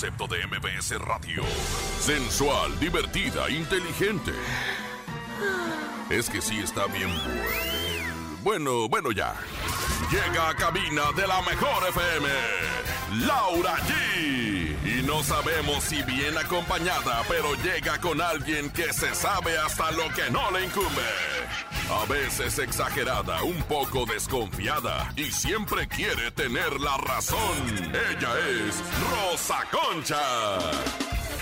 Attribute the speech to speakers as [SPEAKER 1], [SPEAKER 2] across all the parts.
[SPEAKER 1] concepto de MBS Radio. Sensual, divertida, inteligente. Es que sí está bien bueno. Bueno, bueno ya. Llega a cabina de la mejor FM. Laura G. Y no sabemos si bien acompañada, pero llega con alguien que se sabe hasta lo que no le incumbe. A veces exagerada, un poco desconfiada y siempre quiere tener la razón. Ella es Rosa Concha.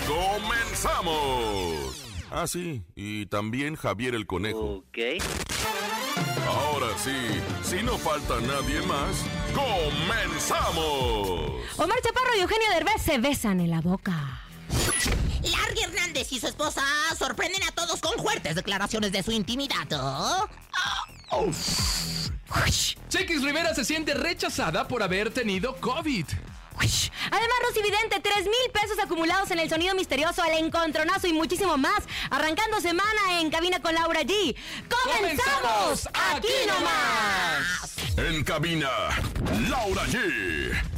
[SPEAKER 1] ¡Comenzamos! Ah, sí, y también Javier el Conejo.
[SPEAKER 2] Ok.
[SPEAKER 1] Ahora sí, si no falta nadie más, ¡comenzamos!
[SPEAKER 3] Omar Chaparro y Eugenio Derbez se besan en la boca.
[SPEAKER 4] Larry Hernández y su esposa sorprenden a todos con fuertes declaraciones de su intimidad. ¿oh?
[SPEAKER 5] Chequis Rivera se siente rechazada por haber tenido COVID.
[SPEAKER 3] Además, Rosy Vidente, 3 mil pesos acumulados en el sonido misterioso, el encontronazo y muchísimo más. Arrancando semana en cabina con Laura G. ¡Comenzamos! ¡Aquí nomás!
[SPEAKER 1] En cabina, Laura G.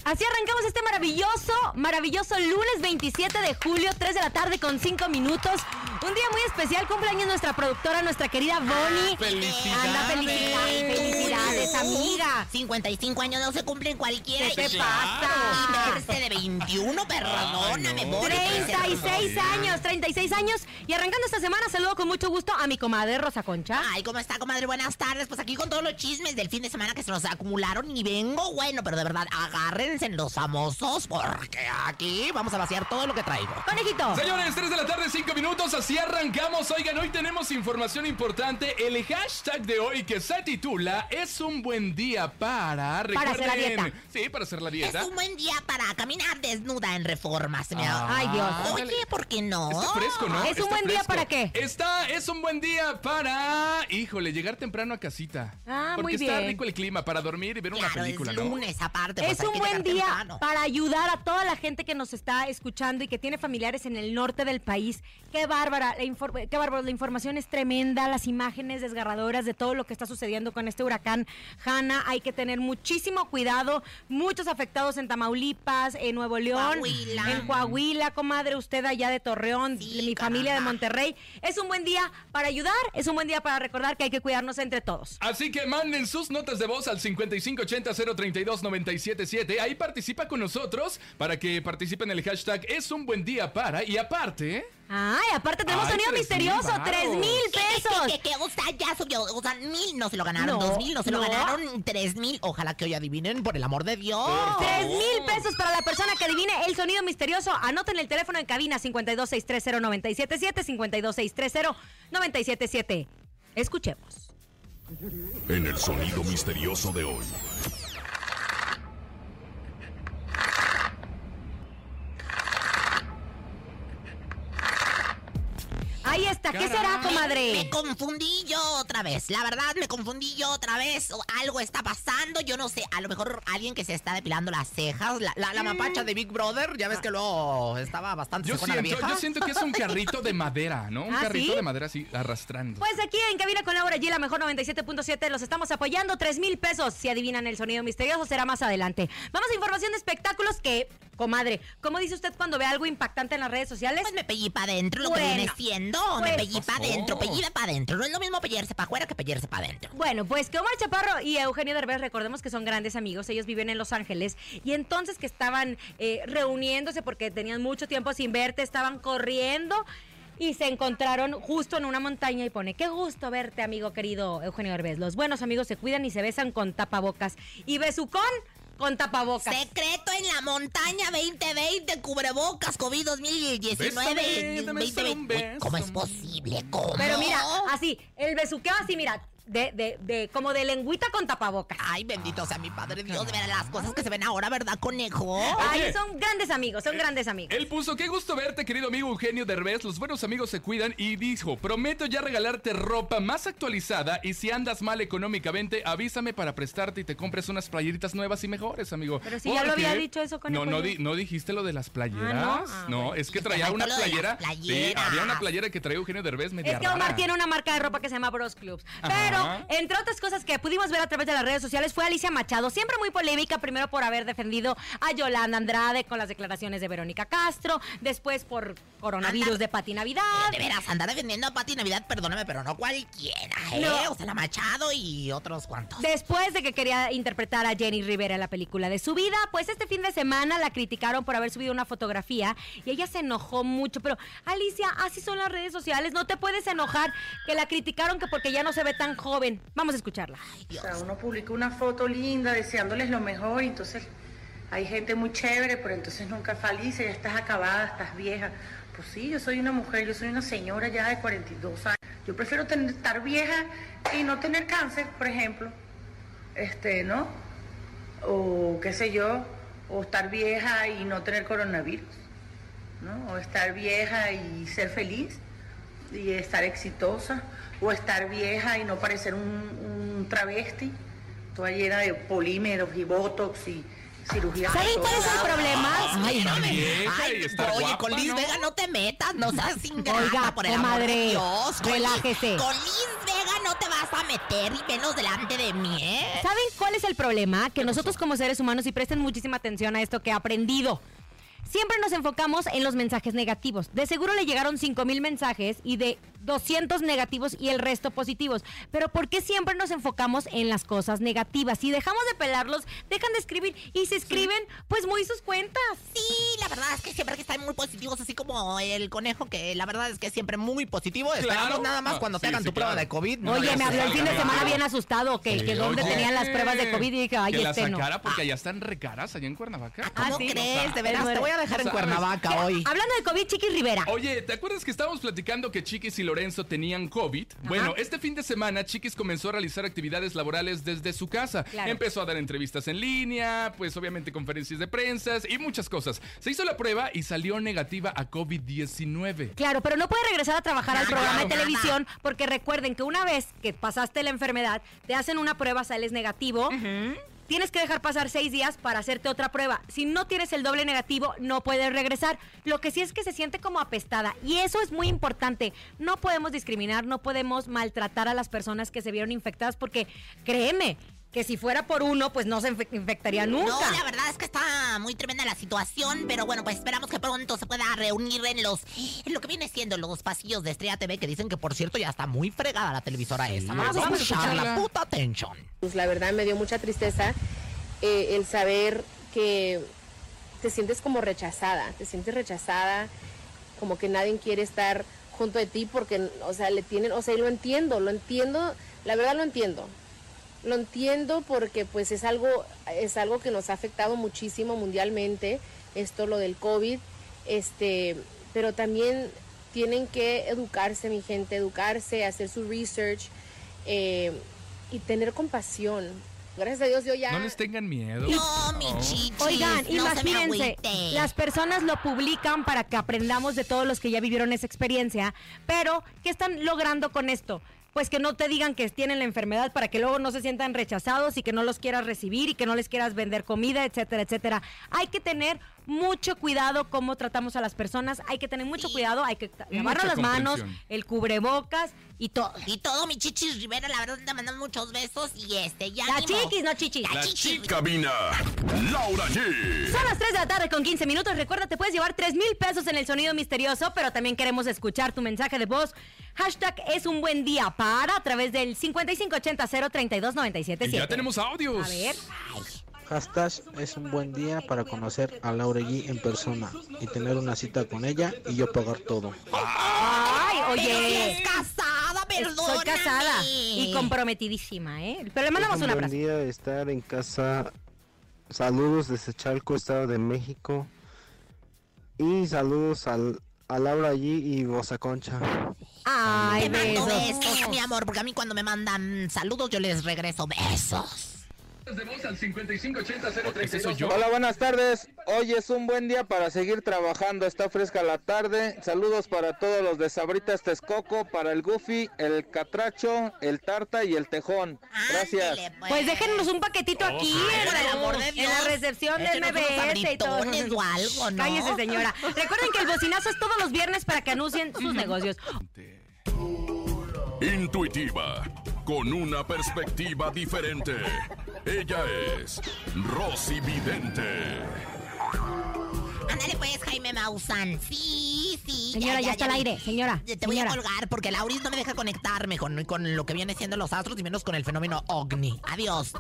[SPEAKER 3] Así arrancamos este maravilloso, maravilloso lunes 27 de julio, 3 de la tarde con 5 minutos. Un día muy especial, cumpleaños nuestra productora, nuestra querida Bonnie.
[SPEAKER 5] ¡Felicidades!
[SPEAKER 3] Anda, felicidades, felicidades, amiga.
[SPEAKER 4] 55 años no se cumplen cualquiera.
[SPEAKER 3] ¿Qué te
[SPEAKER 4] Y
[SPEAKER 3] pasa?
[SPEAKER 4] verse de 21, perdóname,
[SPEAKER 5] no.
[SPEAKER 4] Bonnie.
[SPEAKER 3] 36 años, 36 años. Y arrancando esta semana, saludo con mucho gusto a mi comadre Rosa Concha.
[SPEAKER 4] Ay, ¿cómo está, comadre? Buenas tardes. Pues aquí con todos los chismes del fin de semana que se nos acumularon y vengo, bueno, pero de verdad, agárrense en los famosos porque aquí vamos a vaciar todo lo que traigo.
[SPEAKER 3] Conejito.
[SPEAKER 5] Señores, 3 de la tarde, 5 minutos, así arrancamos. Oigan, hoy tenemos información importante. El hashtag de hoy que se titula Es un buen día para...
[SPEAKER 3] Para hacer la
[SPEAKER 5] Recuerden-
[SPEAKER 3] dieta.
[SPEAKER 5] Sí, para hacer la
[SPEAKER 4] Es
[SPEAKER 5] dieta.
[SPEAKER 4] un buen día para caminar desnuda en reforma. Se me
[SPEAKER 5] Ah,
[SPEAKER 3] Ay, Dios.
[SPEAKER 4] Oye, ¿por qué no?
[SPEAKER 5] Está fresco, ¿no?
[SPEAKER 3] ¿Es un
[SPEAKER 5] Está
[SPEAKER 3] buen día para qué?
[SPEAKER 5] Está, es un buen día para, híjole, llegar temprano a casita.
[SPEAKER 3] Ah,
[SPEAKER 5] Porque
[SPEAKER 3] muy
[SPEAKER 5] está
[SPEAKER 3] bien.
[SPEAKER 5] rico el clima para dormir y ver una película,
[SPEAKER 4] es
[SPEAKER 5] ¿no?
[SPEAKER 4] lunes aparte. pues
[SPEAKER 3] Es un buen día
[SPEAKER 4] temprano.
[SPEAKER 3] para ayudar a toda la gente que nos está escuchando y que tiene familiares en el norte del país. Qué bárbara, la qué bárbaro, la información es tremenda, las imágenes desgarradoras de todo lo que está sucediendo con este huracán Hanna. Hay que tener muchísimo cuidado, muchos afectados en Tamaulipas, en Nuevo León,
[SPEAKER 4] Coahuila.
[SPEAKER 3] en Coahuila, comadre, usted allá de Torreón,
[SPEAKER 4] Sí,
[SPEAKER 3] mi familia de. Monterrey. Es un buen día para ayudar, es un buen día para recordar que hay que cuidarnos entre todos.
[SPEAKER 5] Así que manden sus notas de voz al 5580-032-977. Ahí participa con nosotros para que participen en el hashtag Es un buen día para. Y aparte,
[SPEAKER 3] Ay, aparte tenemos
[SPEAKER 5] Ay,
[SPEAKER 3] sonido misterioso, tres mil
[SPEAKER 4] ¿Qué,
[SPEAKER 3] pesos.
[SPEAKER 4] qué, qué, qué? O sea, ya subió. O sea, mil no se lo ganaron.
[SPEAKER 3] No,
[SPEAKER 4] dos mil no se lo ganaron. Tres mil. Ojalá que hoy adivinen, por el amor de Dios.
[SPEAKER 3] Tres mil pesos para la persona que adivine el sonido misterioso. Anoten el teléfono en cabina 52630-977, 52630-977. Escuchemos.
[SPEAKER 1] En el sonido misterioso de hoy.
[SPEAKER 3] Ahí está, ¿qué será, comadre?
[SPEAKER 4] Me confundí yo otra vez. La verdad, me confundí yo otra vez. O Algo está pasando. Yo no sé. A lo mejor alguien que se está depilando las cejas. La, la, la mapacha de Big Brother. Ya ves que luego estaba bastante
[SPEAKER 5] yo
[SPEAKER 4] la
[SPEAKER 5] siento,
[SPEAKER 4] vieja.
[SPEAKER 5] yo siento que es un carrito de madera, ¿no? Un
[SPEAKER 3] ¿Ah,
[SPEAKER 5] carrito
[SPEAKER 3] sí?
[SPEAKER 5] de madera así arrastrando.
[SPEAKER 3] Pues aquí en Cabina con Laura G, la mejor 97.7, los estamos apoyando. Tres mil pesos. Si adivinan el sonido misterioso, será más adelante. Vamos a información de espectáculos que, comadre, ¿cómo dice usted cuando ve algo impactante en las redes sociales?
[SPEAKER 4] Pues me pellí para adentro, lo que
[SPEAKER 3] Bueno,
[SPEAKER 4] viene siendo.
[SPEAKER 3] Pues,
[SPEAKER 4] me pellí para adentro, pellida para adentro. No es lo mismo pellarse para afuera que pellarse para adentro.
[SPEAKER 3] Bueno, pues que Omar Chaparro y Eugenio Derbez, recordemos que son grandes amigos, ellos viven en Los Ángeles, y entonces que estaban eh, reuniéndose porque tenían mucho tiempo sin verte, estaban corriendo y se encontraron justo en una montaña y pone, qué gusto verte, amigo querido Eugenio Derbez. Los buenos amigos se cuidan y se besan con tapabocas. Y besucón con tapabocas.
[SPEAKER 4] Secreto en la montaña 2020, cubrebocas, COVID 2019.
[SPEAKER 5] Bésame, dame solo un
[SPEAKER 4] 2020.
[SPEAKER 5] beso.
[SPEAKER 4] ¿Cómo es posible? ¿Cómo?
[SPEAKER 3] Pero mira, así, el besuqueo así, mira, de, de, de, como de lengüita con tapabocas.
[SPEAKER 4] Ay, bendito sea mi padre Dios, de ver las cosas que se ven ahora, ¿verdad, conejo?
[SPEAKER 3] Ay,
[SPEAKER 5] Oye.
[SPEAKER 3] son grandes amigos, son grandes amigos.
[SPEAKER 5] Él puso, qué gusto verte, querido amigo Eugenio Derbez. Los buenos amigos se cuidan y dijo, prometo ya regalarte ropa más actualizada y si andas mal económicamente, avísame para prestarte y te compres unas playeritas nuevas y mejores, amigo.
[SPEAKER 3] Pero si ya lo había dicho eso, Conejo,
[SPEAKER 5] No, no, di- no dijiste lo de las playeras.
[SPEAKER 3] Ah, ¿no? Ah,
[SPEAKER 5] no,
[SPEAKER 3] bueno.
[SPEAKER 5] es que traía una playera. Sí, había una playera que traía Eugenio Derbez media
[SPEAKER 3] Es que Omar
[SPEAKER 5] rara.
[SPEAKER 3] tiene una marca de ropa que se llama Bros Clubs. Pero Entre otras cosas que pudimos ver a través de las redes sociales fue Alicia Machado, siempre muy polémica, primero por haber defendido a Yolanda Andrade con las declaraciones de Verónica Castro, después por coronavirus
[SPEAKER 4] Anda.
[SPEAKER 3] de Pati Navidad.
[SPEAKER 4] De veras, anda defendiendo a Pati Navidad, perdóname, pero no cualquiera, ¿eh?
[SPEAKER 3] No.
[SPEAKER 4] O sea, la Machado y otros cuantos.
[SPEAKER 3] Después de que quería interpretar a Jenny Rivera en la película de su vida, pues este fin de semana la criticaron por haber subido una fotografía y ella se enojó mucho. Pero Alicia, así son las redes sociales, no te puedes enojar que la criticaron que porque ya no se ve tan joven. Vamos a escucharla.
[SPEAKER 2] O sea, uno publica una foto linda deseándoles lo mejor y entonces hay gente muy chévere, pero entonces nunca feliz, ya estás acabada, estás vieja. Pues sí, yo soy una mujer, yo soy una señora ya de 42 años. Yo prefiero tener- estar vieja y no tener cáncer, por ejemplo. Este, ¿no? O qué sé yo, o estar vieja y no tener coronavirus, ¿no? O estar vieja y ser feliz y estar exitosa, o estar vieja y no parecer un, un travesti, toda llena de polímeros y botox y cirugía.
[SPEAKER 3] ¿Saben cuál es el problema?
[SPEAKER 4] Ay, no me. Ay, oye,
[SPEAKER 5] guapa,
[SPEAKER 4] con Liz
[SPEAKER 5] ¿no?
[SPEAKER 4] Vega no te metas, no seas ingrata,
[SPEAKER 3] Oiga,
[SPEAKER 4] por el amor de Dios. Con
[SPEAKER 3] relájese.
[SPEAKER 4] Con Liz Vega no te vas a meter y menos delante de mí, ¿eh?
[SPEAKER 3] ¿Saben cuál es el problema? Que nosotros como seres humanos, y presten muchísima atención a esto que he aprendido, siempre nos enfocamos en los mensajes negativos. De seguro le llegaron 5 mil mensajes y de 200 negativos y el resto positivos. Pero ¿por qué siempre nos enfocamos en las cosas negativas? Si dejamos de pelarlos, dejan de escribir y se escriben pues muy sus cuentas.
[SPEAKER 4] Sí, la verdad es que siempre que están muy positivos, así como el conejo, que la verdad es que siempre muy positivo. Esperamos
[SPEAKER 5] Claro.
[SPEAKER 4] nada más
[SPEAKER 5] Ah,
[SPEAKER 4] cuando te
[SPEAKER 5] sí,
[SPEAKER 4] hagan
[SPEAKER 5] sí,
[SPEAKER 4] tu prueba de COVID. no
[SPEAKER 3] Oye, me habló el fin de semana bien asustado, que, que dónde tenían las pruebas de COVID y dije, ay,
[SPEAKER 5] que la
[SPEAKER 3] este no.
[SPEAKER 5] sacara porque allá están recaras, allá en Cuernavaca.
[SPEAKER 4] ¿Cómo
[SPEAKER 3] Ah, sí.
[SPEAKER 4] crees? De veras, te voy a dejar en
[SPEAKER 5] sabes.
[SPEAKER 4] Cuernavaca hoy.
[SPEAKER 3] Hablando de COVID, Chiquis Rivera.
[SPEAKER 5] Oye, ¿te acuerdas que estábamos platicando que Chiquis y Lorenzo tenían COVID? Bueno, este fin de semana Chiquis comenzó a realizar actividades laborales desde su casa.
[SPEAKER 3] Claro.
[SPEAKER 5] Empezó a dar entrevistas en línea, pues obviamente conferencias de prensa y muchas cosas. Se hizo la prueba y salió negativa a COVID-19.
[SPEAKER 3] Claro, pero no puede regresar a trabajar al programa de televisión porque recuerden que una vez que pasaste la enfermedad, te hacen una prueba, sales negativo. Tienes que dejar pasar seis días para hacerte otra prueba. Si no tienes el doble negativo, no puedes regresar. Lo que sí es que se siente como apestada. Y eso es muy importante. No podemos discriminar, no podemos maltratar a las personas que se vieron infectadas porque, créeme, que si fuera por uno, pues no se infe- infectaría nunca.
[SPEAKER 4] No, la verdad es que está muy tremenda la situación, pero bueno, pues esperamos que pronto se pueda reunir en los, en lo que viene siendo los pasillos de Estrella TV, que dicen que por cierto ya está muy fregada la televisora esa. Vamos a
[SPEAKER 5] vamos a
[SPEAKER 4] escucharla,
[SPEAKER 5] escucharla.
[SPEAKER 4] puta atención.
[SPEAKER 6] Pues la verdad me dio mucha tristeza eh, el saber que te sientes como rechazada, te sientes rechazada, como que nadie quiere estar junto de ti porque, o sea, le tienen, o sea, y lo entiendo, lo entiendo, la verdad lo entiendo. Lo entiendo porque pues es algo, es algo que nos ha afectado muchísimo mundialmente, esto lo del COVID, este, pero también tienen que educarse, mi gente, educarse, hacer su research eh, y tener compasión. Gracias a Dios yo ya...
[SPEAKER 5] No les tengan miedo.
[SPEAKER 4] No, mi chichis,
[SPEAKER 3] Oigan,
[SPEAKER 4] no
[SPEAKER 3] imagínense, las personas lo publican para que aprendamos de todos los que ya vivieron esa experiencia, pero ¿qué están logrando con esto? Pues que no te digan que tienen la enfermedad para que luego no se sientan rechazados y que no los quieras recibir y que no les quieras vender comida, etcétera, etcétera. Hay que tener mucho cuidado cómo tratamos a las personas, hay que tener mucho cuidado, hay que lavarnos las manos, el cubrebocas y todo.
[SPEAKER 4] Y todo, mi chichis Rivera, la verdad te mandamos muchos besos y este, ya
[SPEAKER 3] La
[SPEAKER 4] ánimo.
[SPEAKER 3] chiquis, no chichis.
[SPEAKER 4] La
[SPEAKER 1] La
[SPEAKER 4] chichis.
[SPEAKER 1] Chicabina, Laura G.
[SPEAKER 3] Son las 3 de la tarde con 15 minutos. Recuerda, te puedes llevar 3 mil pesos en el sonido misterioso, pero también queremos escuchar tu mensaje de voz. Hashtag es un buen día para a través del 5580-032-977.
[SPEAKER 5] Y ya tenemos audios.
[SPEAKER 3] A ver.
[SPEAKER 7] Hashtag es un buen día para conocer a Laura G en persona y tener una cita con ella y yo pagar todo.
[SPEAKER 3] Ay, oye.
[SPEAKER 4] es casada, perdóname.
[SPEAKER 3] Soy casada y comprometidísima, ¿eh? Pero le mandamos
[SPEAKER 8] es
[SPEAKER 3] un
[SPEAKER 8] un buen
[SPEAKER 3] abrazo.
[SPEAKER 8] día estar en casa. Saludos desde Chalco, Estado de México. Y saludos al, a Laura allí y Bosa Concha.
[SPEAKER 3] Ay,
[SPEAKER 4] Te mando
[SPEAKER 3] besos.
[SPEAKER 4] besos, mi amor, porque a mí cuando me mandan saludos yo les regreso besos.
[SPEAKER 5] De voz al 5580 Ese soy yo.
[SPEAKER 8] Hola, buenas tardes. Hoy es un buen día para seguir trabajando. Está fresca la tarde. Saludos para todos los de Sabritas Texcoco, para el Goofy, el Catracho, el Tarta y el Tejón. Gracias.
[SPEAKER 4] Ándele,
[SPEAKER 3] Pues déjenos un paquetito aquí
[SPEAKER 4] Ay,
[SPEAKER 3] en,
[SPEAKER 4] por el
[SPEAKER 3] la-
[SPEAKER 4] amor de
[SPEAKER 3] en
[SPEAKER 4] Dios.
[SPEAKER 3] la recepción
[SPEAKER 4] unos
[SPEAKER 3] MBS y todo.
[SPEAKER 4] o algo, ¿no?
[SPEAKER 3] Cállese, señora. Recuerden que el bocinazo es todos los viernes para que anuncien sus negocios.
[SPEAKER 1] Intuitiva, con una perspectiva diferente. Ella es Rosy Vidente.
[SPEAKER 4] Ándale pues, Jaime Maussan. Sí, sí.
[SPEAKER 3] Señora, ya está al aire, señora,
[SPEAKER 4] Te voy
[SPEAKER 3] señora.
[SPEAKER 4] a colgar porque Lauris no me deja conectarme con, con lo que viene siendo los astros y menos con el fenómeno ovni. Adiós.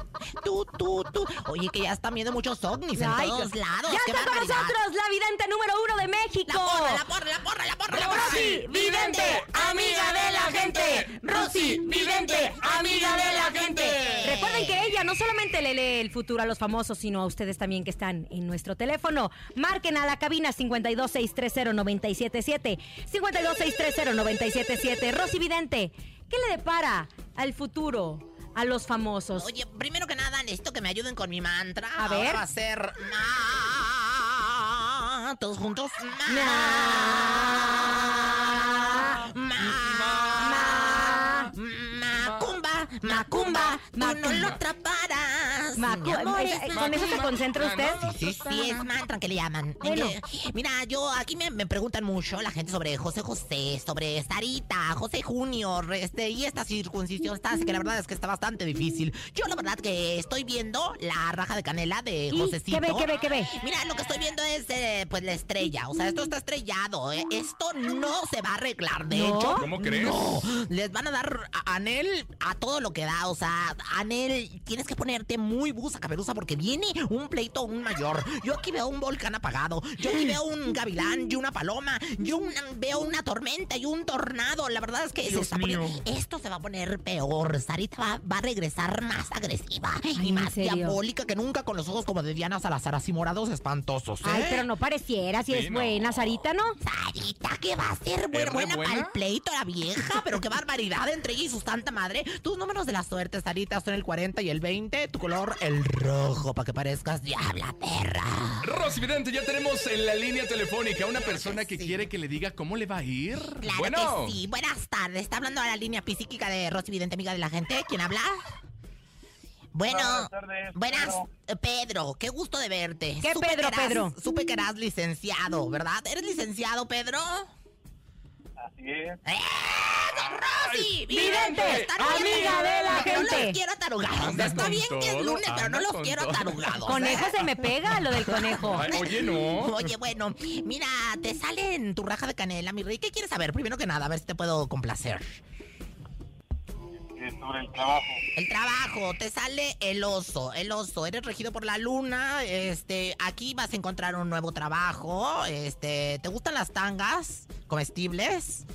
[SPEAKER 4] Tú, tú, tú. Oye, que ya están viendo muchos ovnis en
[SPEAKER 3] Ay,
[SPEAKER 4] todos lados.
[SPEAKER 3] Ya
[SPEAKER 4] ¡Qué
[SPEAKER 3] está con nosotros la vidente número uno de México.
[SPEAKER 4] La porra, la porra, la porra, la porra, la porra.
[SPEAKER 3] Rosy Vidente, no solamente le lee el futuro a los famosos, sino a ustedes también que están en nuestro teléfono. Marquen a la cabina 52630-977. 52630-977. Rosy Vidente, ¿qué le depara al futuro a los famosos?
[SPEAKER 4] Oye, primero que nada, necesito que me ayuden con mi mantra.
[SPEAKER 3] A
[SPEAKER 4] Ahora
[SPEAKER 3] ver.
[SPEAKER 4] va a ser... Ma... Todos juntos. Ma... Ma... Macumba, macumba, tú no
[SPEAKER 3] Macumba.
[SPEAKER 4] lo atraparás.
[SPEAKER 3] Macu-
[SPEAKER 4] Mi amor
[SPEAKER 3] ¿esa-
[SPEAKER 4] es
[SPEAKER 3] ¿Con eso se
[SPEAKER 4] macumba.
[SPEAKER 3] concentra usted?
[SPEAKER 4] Sí, sí, es mantra que le llaman.
[SPEAKER 3] Bueno.
[SPEAKER 4] Eh, Mira, yo aquí me, me preguntan mucho la gente sobre José José, sobre Sarita, José Junior, este, y esta circuncisión está, así que la verdad es que está bastante difícil. Yo la verdad que estoy viendo la raja de canela de
[SPEAKER 3] ¿Y
[SPEAKER 4] Josecito.
[SPEAKER 3] qué ve, qué ve, qué ve?
[SPEAKER 4] Mira, lo que estoy viendo es, eh, pues, la estrella. O sea, esto está estrellado. eh. Esto no se va a arreglar. De
[SPEAKER 3] ¿No?
[SPEAKER 4] hecho,
[SPEAKER 5] ¿Cómo crees?
[SPEAKER 4] no. Les van a dar a- anel a todo lo que da. O sea, anel, tienes que ponerte muy busa, caperuza, porque viene un pleito un mayor. Yo aquí veo un volcán apagado. Yo aquí veo un gavilán y una paloma. Yo una- veo una tormenta y un tornado. La verdad es que se está poniendo- Esto se va a poner peor. Sarita va, va a regresar más agresiva y
[SPEAKER 3] ¿en
[SPEAKER 4] más diabólica que nunca con los ojos como de Diana Salazar, así morados espantosos. ¿eh?
[SPEAKER 3] Ay, pero no pareciera, si
[SPEAKER 5] Sí,
[SPEAKER 3] es
[SPEAKER 5] no.
[SPEAKER 3] buena, Sarita, ¿no?
[SPEAKER 4] Sarita, que va a ser buena buena? para el pleito la vieja, pero qué barbaridad entre ella y su santa madre. Tus números de la suerte, Sarita, son el 40 y el 20, tu color el rojo, para que parezcas diabla perra.
[SPEAKER 5] Rosy Vidente, ya tenemos en la línea telefónica una persona que
[SPEAKER 4] Sí.
[SPEAKER 5] quiere que le diga cómo le va a ir.
[SPEAKER 4] Claro
[SPEAKER 5] bueno,
[SPEAKER 4] que sí. Buenas tardes. Está hablando a la línea psíquica de Rosy Vidente, amiga de la gente. ¿Quién habla? Bueno,
[SPEAKER 9] Buenas tardes,
[SPEAKER 4] buenas,
[SPEAKER 9] Pedro.
[SPEAKER 4] eh, Pedro, qué gusto de verte.
[SPEAKER 3] ¿Qué
[SPEAKER 4] Supe
[SPEAKER 3] Pedro,
[SPEAKER 4] que eras-
[SPEAKER 3] Pedro?
[SPEAKER 4] Supe que eras licenciado, ¿verdad? ¿Eres licenciado, Pedro?
[SPEAKER 9] Así es.
[SPEAKER 4] ¡Eh, don Rosy!
[SPEAKER 3] Vidente, amiga de la
[SPEAKER 4] Pero No
[SPEAKER 3] gente.
[SPEAKER 4] los quiero atarugados.
[SPEAKER 5] Anda
[SPEAKER 4] Está bien que es lunes, pero no los quiero
[SPEAKER 5] todo.
[SPEAKER 4] atarugados.
[SPEAKER 3] Conejo
[SPEAKER 4] ¿eh?
[SPEAKER 3] se me pega lo del conejo.
[SPEAKER 5] Ay, oye, no.
[SPEAKER 4] Oye, bueno, mira, te sale en tu raja de canela, mi rey. ¿Qué quieres saber? Primero que nada, a ver si te puedo complacer.
[SPEAKER 9] Sobre el trabajo.
[SPEAKER 4] El trabajo, te sale el oso, el oso, eres regido por la luna, este, aquí vas a encontrar un nuevo trabajo, este, ¿te gustan las tangas comestibles?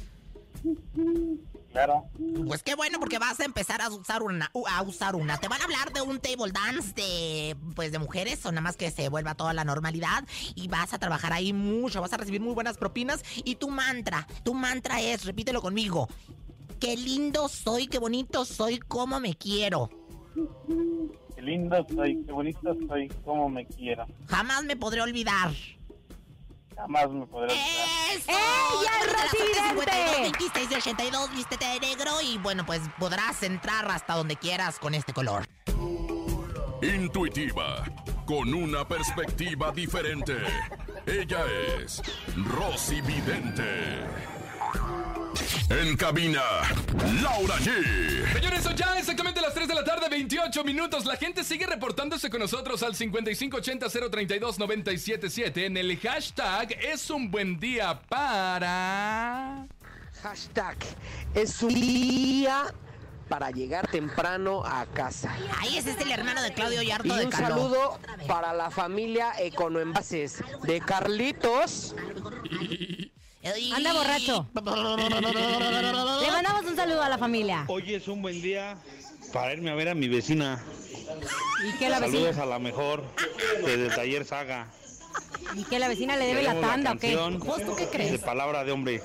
[SPEAKER 9] Claro.
[SPEAKER 4] Pues qué bueno porque vas a empezar a usar una, a usar una. Te van a hablar de un table dance de, pues de mujeres, o nada más que se vuelva toda la normalidad y vas a trabajar ahí mucho, vas a recibir muy buenas propinas y tu mantra, tu mantra es, repítelo conmigo, qué lindo soy, qué bonito soy, cómo me quiero.
[SPEAKER 9] Qué lindo soy, qué bonito soy, cómo me quiero.
[SPEAKER 4] Jamás me podré olvidar.
[SPEAKER 9] Jamás me podrás olvidar.
[SPEAKER 4] ¡Eso!
[SPEAKER 3] ¡Ella es
[SPEAKER 4] Número de la
[SPEAKER 3] Rosy
[SPEAKER 4] suerte,
[SPEAKER 3] Vidente!
[SPEAKER 4] 52, 26 y 82, vístete de negro y bueno, pues podrás entrar hasta donde quieras con este color.
[SPEAKER 1] Intuitiva, con una perspectiva diferente. Ella es Rosy Vidente. En cabina, Laura G.
[SPEAKER 5] Señores, son ya exactamente las 3 de la tarde, 28 minutos. La gente sigue reportándose con nosotros al 5580-032-977 en el hashtag es un buen día para...
[SPEAKER 10] Hashtag es un día para llegar temprano a casa.
[SPEAKER 4] Ahí ese es el hermano de Claudio
[SPEAKER 10] Y
[SPEAKER 4] Yarto de
[SPEAKER 10] un saludo para la familia Econoenvases de Carlitos.
[SPEAKER 3] Anda borracho. Le mandamos un saludo a la familia.
[SPEAKER 11] Hoy es un buen día para irme a ver a mi vecina.
[SPEAKER 3] Y la
[SPEAKER 11] Saludos a la mejor desde Taller Saga.
[SPEAKER 3] y que la vecina le debe la tanda, ¿o qué?
[SPEAKER 11] canción
[SPEAKER 4] ¿Vos qué
[SPEAKER 11] De
[SPEAKER 4] crees?
[SPEAKER 11] palabra de hombre.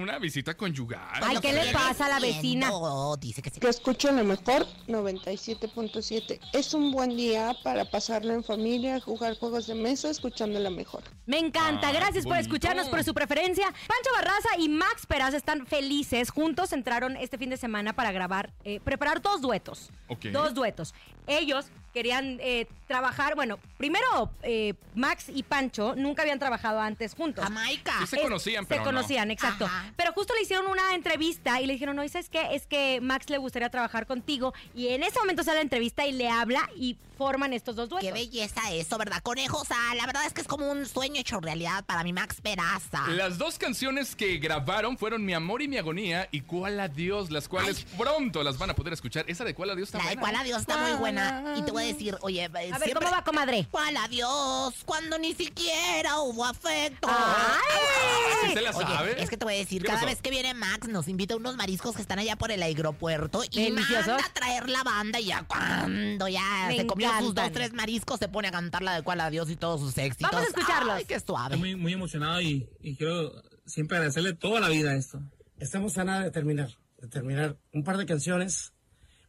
[SPEAKER 5] Una visita conyugal.
[SPEAKER 3] Ay, ¿qué le pasa a la vecina?
[SPEAKER 4] No, dice que sí.
[SPEAKER 12] Que escuchen lo mejor 97.7. Es un buen día para pasarlo en familia, jugar juegos de mesa, escuchando la mejor.
[SPEAKER 3] Me encanta,
[SPEAKER 5] Ah,
[SPEAKER 3] gracias por
[SPEAKER 5] bonito.
[SPEAKER 3] escucharnos, por su preferencia. Pancho Barraza y Max Peraz están felices. Juntos entraron este fin de semana para grabar, eh, preparar dos duetos.
[SPEAKER 5] Ok.
[SPEAKER 3] Dos duetos. Ellos querían eh, trabajar. Bueno, primero, eh, Max y Pancho nunca habían trabajado antes juntos.
[SPEAKER 4] Jamaica.
[SPEAKER 5] Sí se conocían, pero
[SPEAKER 3] Se
[SPEAKER 5] no.
[SPEAKER 3] conocían, exacto.
[SPEAKER 4] Ajá.
[SPEAKER 3] Pero justo le hicieron una entrevista y le dijeron, no, ¿y ¿sabes qué? Es que Max le gustaría trabajar contigo. Y en ese momento sale la entrevista y le habla y forman estos dos duetos.
[SPEAKER 4] Qué belleza eso, ¿verdad, conejo? O sea, la verdad es que es como un sueño hecho realidad para mi Max Peraza.
[SPEAKER 5] Las dos canciones que grabaron fueron Mi Amor y Mi Agonía y Cuál Adiós, las cuales pronto las van a poder escuchar. Esa de Cuál Adiós está
[SPEAKER 4] La de
[SPEAKER 5] buena.
[SPEAKER 4] cuál adiós está muy buena. Y te voy a decir, oye,
[SPEAKER 3] A ver, ¿cómo va, comadre?
[SPEAKER 4] ¿Cuál adiós? Cuando ni siquiera hubo afecto.
[SPEAKER 3] ¡Ay!
[SPEAKER 5] ¿Sí se la
[SPEAKER 4] Oye,
[SPEAKER 5] sabe?
[SPEAKER 4] es que te voy a decir,
[SPEAKER 5] ¿Qué
[SPEAKER 4] cada
[SPEAKER 5] pasó?
[SPEAKER 4] vez que viene Max nos invita a unos mariscos que están allá por el aeropuerto y manda a traer la banda y ya cuando ya
[SPEAKER 3] Me
[SPEAKER 4] se comió sus dos, tres mariscos se pone a cantar la de cuál adiós y todos sus éxitos.
[SPEAKER 3] Vamos a escucharlos.
[SPEAKER 4] Ay, qué suave.
[SPEAKER 13] Estoy muy, muy emocionado y, y quiero siempre agradecerle toda la vida a esto.
[SPEAKER 14] Estamos a nada de terminar, de terminar un par de canciones.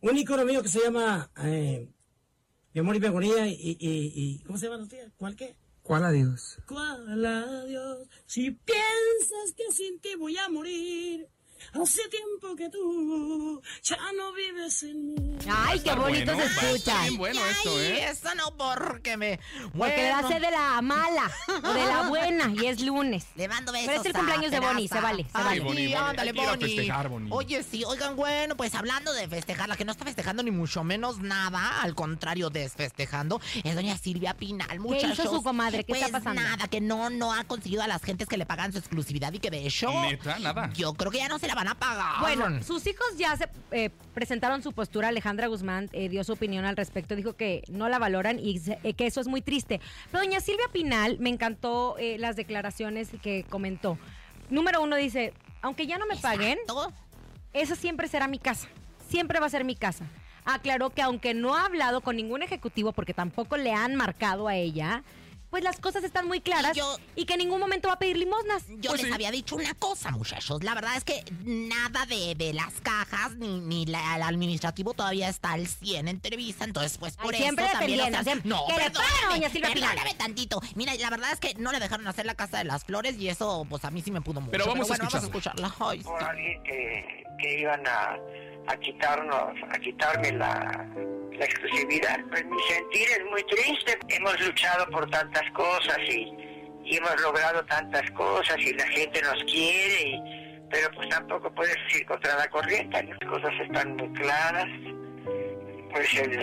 [SPEAKER 14] Un icono mío que se llama eh, Mi amor y mi agonía y, y, y- ¿cómo se llama la tía? ¿Cuál qué?
[SPEAKER 13] ¿Cuál adiós?
[SPEAKER 14] ¿Cuál adiós? Si piensas que sin ti voy a morir, hace tiempo que tú ya no vives en mí.
[SPEAKER 3] Ay, qué bonito
[SPEAKER 5] bueno,
[SPEAKER 3] se escucha.
[SPEAKER 5] bien bueno esto, ¿eh?
[SPEAKER 4] eso no porque me...
[SPEAKER 3] Porque le
[SPEAKER 4] Bueno,
[SPEAKER 3] hace de la mala o de la buena y es lunes.
[SPEAKER 4] Le mando besos
[SPEAKER 3] Pero es el cumpleaños de Bonnie, se vale, se
[SPEAKER 4] Ay,
[SPEAKER 3] vale.
[SPEAKER 5] Bonnie,
[SPEAKER 4] sí,
[SPEAKER 5] Bonnie,
[SPEAKER 4] ándale,
[SPEAKER 5] a
[SPEAKER 4] Bonnie.
[SPEAKER 5] festejar, Bonnie.
[SPEAKER 4] Oye, sí, oigan, bueno, pues hablando de festejar, la que no está festejando ni mucho menos nada, al contrario, desfestejando, es doña Silvia Pinal, muchachos.
[SPEAKER 3] hizo su comadre? ¿Qué
[SPEAKER 4] pues
[SPEAKER 3] está pasando?
[SPEAKER 4] nada, que no, no ha conseguido a las gentes que le pagan su exclusividad y que de hecho...
[SPEAKER 5] Neta, nada.
[SPEAKER 4] Yo creo que ya no se la van a pagar.
[SPEAKER 3] Bueno, sus hijos ya se eh, presentaron su postura. Alejandra Guzmán eh, dio su opinión al respecto. Dijo que no la valoran y eh, que eso es muy triste. Pero doña Silvia Pinal me encantó eh, las declaraciones que comentó. Número uno dice, aunque ya no me paguen, esa siempre será mi casa. Siempre va a ser mi casa. Aclaró que aunque no ha hablado con ningún ejecutivo porque tampoco le han marcado a ella, pues las cosas están muy claras
[SPEAKER 4] Y yo-
[SPEAKER 3] y que en ningún momento va a pedir limosnas.
[SPEAKER 4] Yo
[SPEAKER 5] Pues
[SPEAKER 4] les
[SPEAKER 5] sí.
[SPEAKER 4] había dicho una cosa, muchachos. La verdad es que nada de, de las cajas ni, ni la- el administrativo todavía está al 100 en Televisa. Entonces, pues por
[SPEAKER 3] Ay, siempre
[SPEAKER 4] eso también... o sea,
[SPEAKER 3] siempre.
[SPEAKER 4] no,
[SPEAKER 3] Que le doña Silvia
[SPEAKER 4] perdóname tantito. Mira, la verdad es que no le dejaron hacer la Casa de las Flores y eso, pues a mí sí me pudo mucho.
[SPEAKER 5] Pero vamos a
[SPEAKER 4] bueno, vamos a escucharla. Ay, sí.
[SPEAKER 15] por alguien que, que iban a, a quitarnos, a quitarme la, la exclusividad. Pues mi sentir es muy triste. Hemos luchado por tantas cosas y, y hemos logrado tantas cosas y la gente nos quiere, y- pero pues tampoco puedes ir contra la corriente. Las cosas están muy claras. Pues el-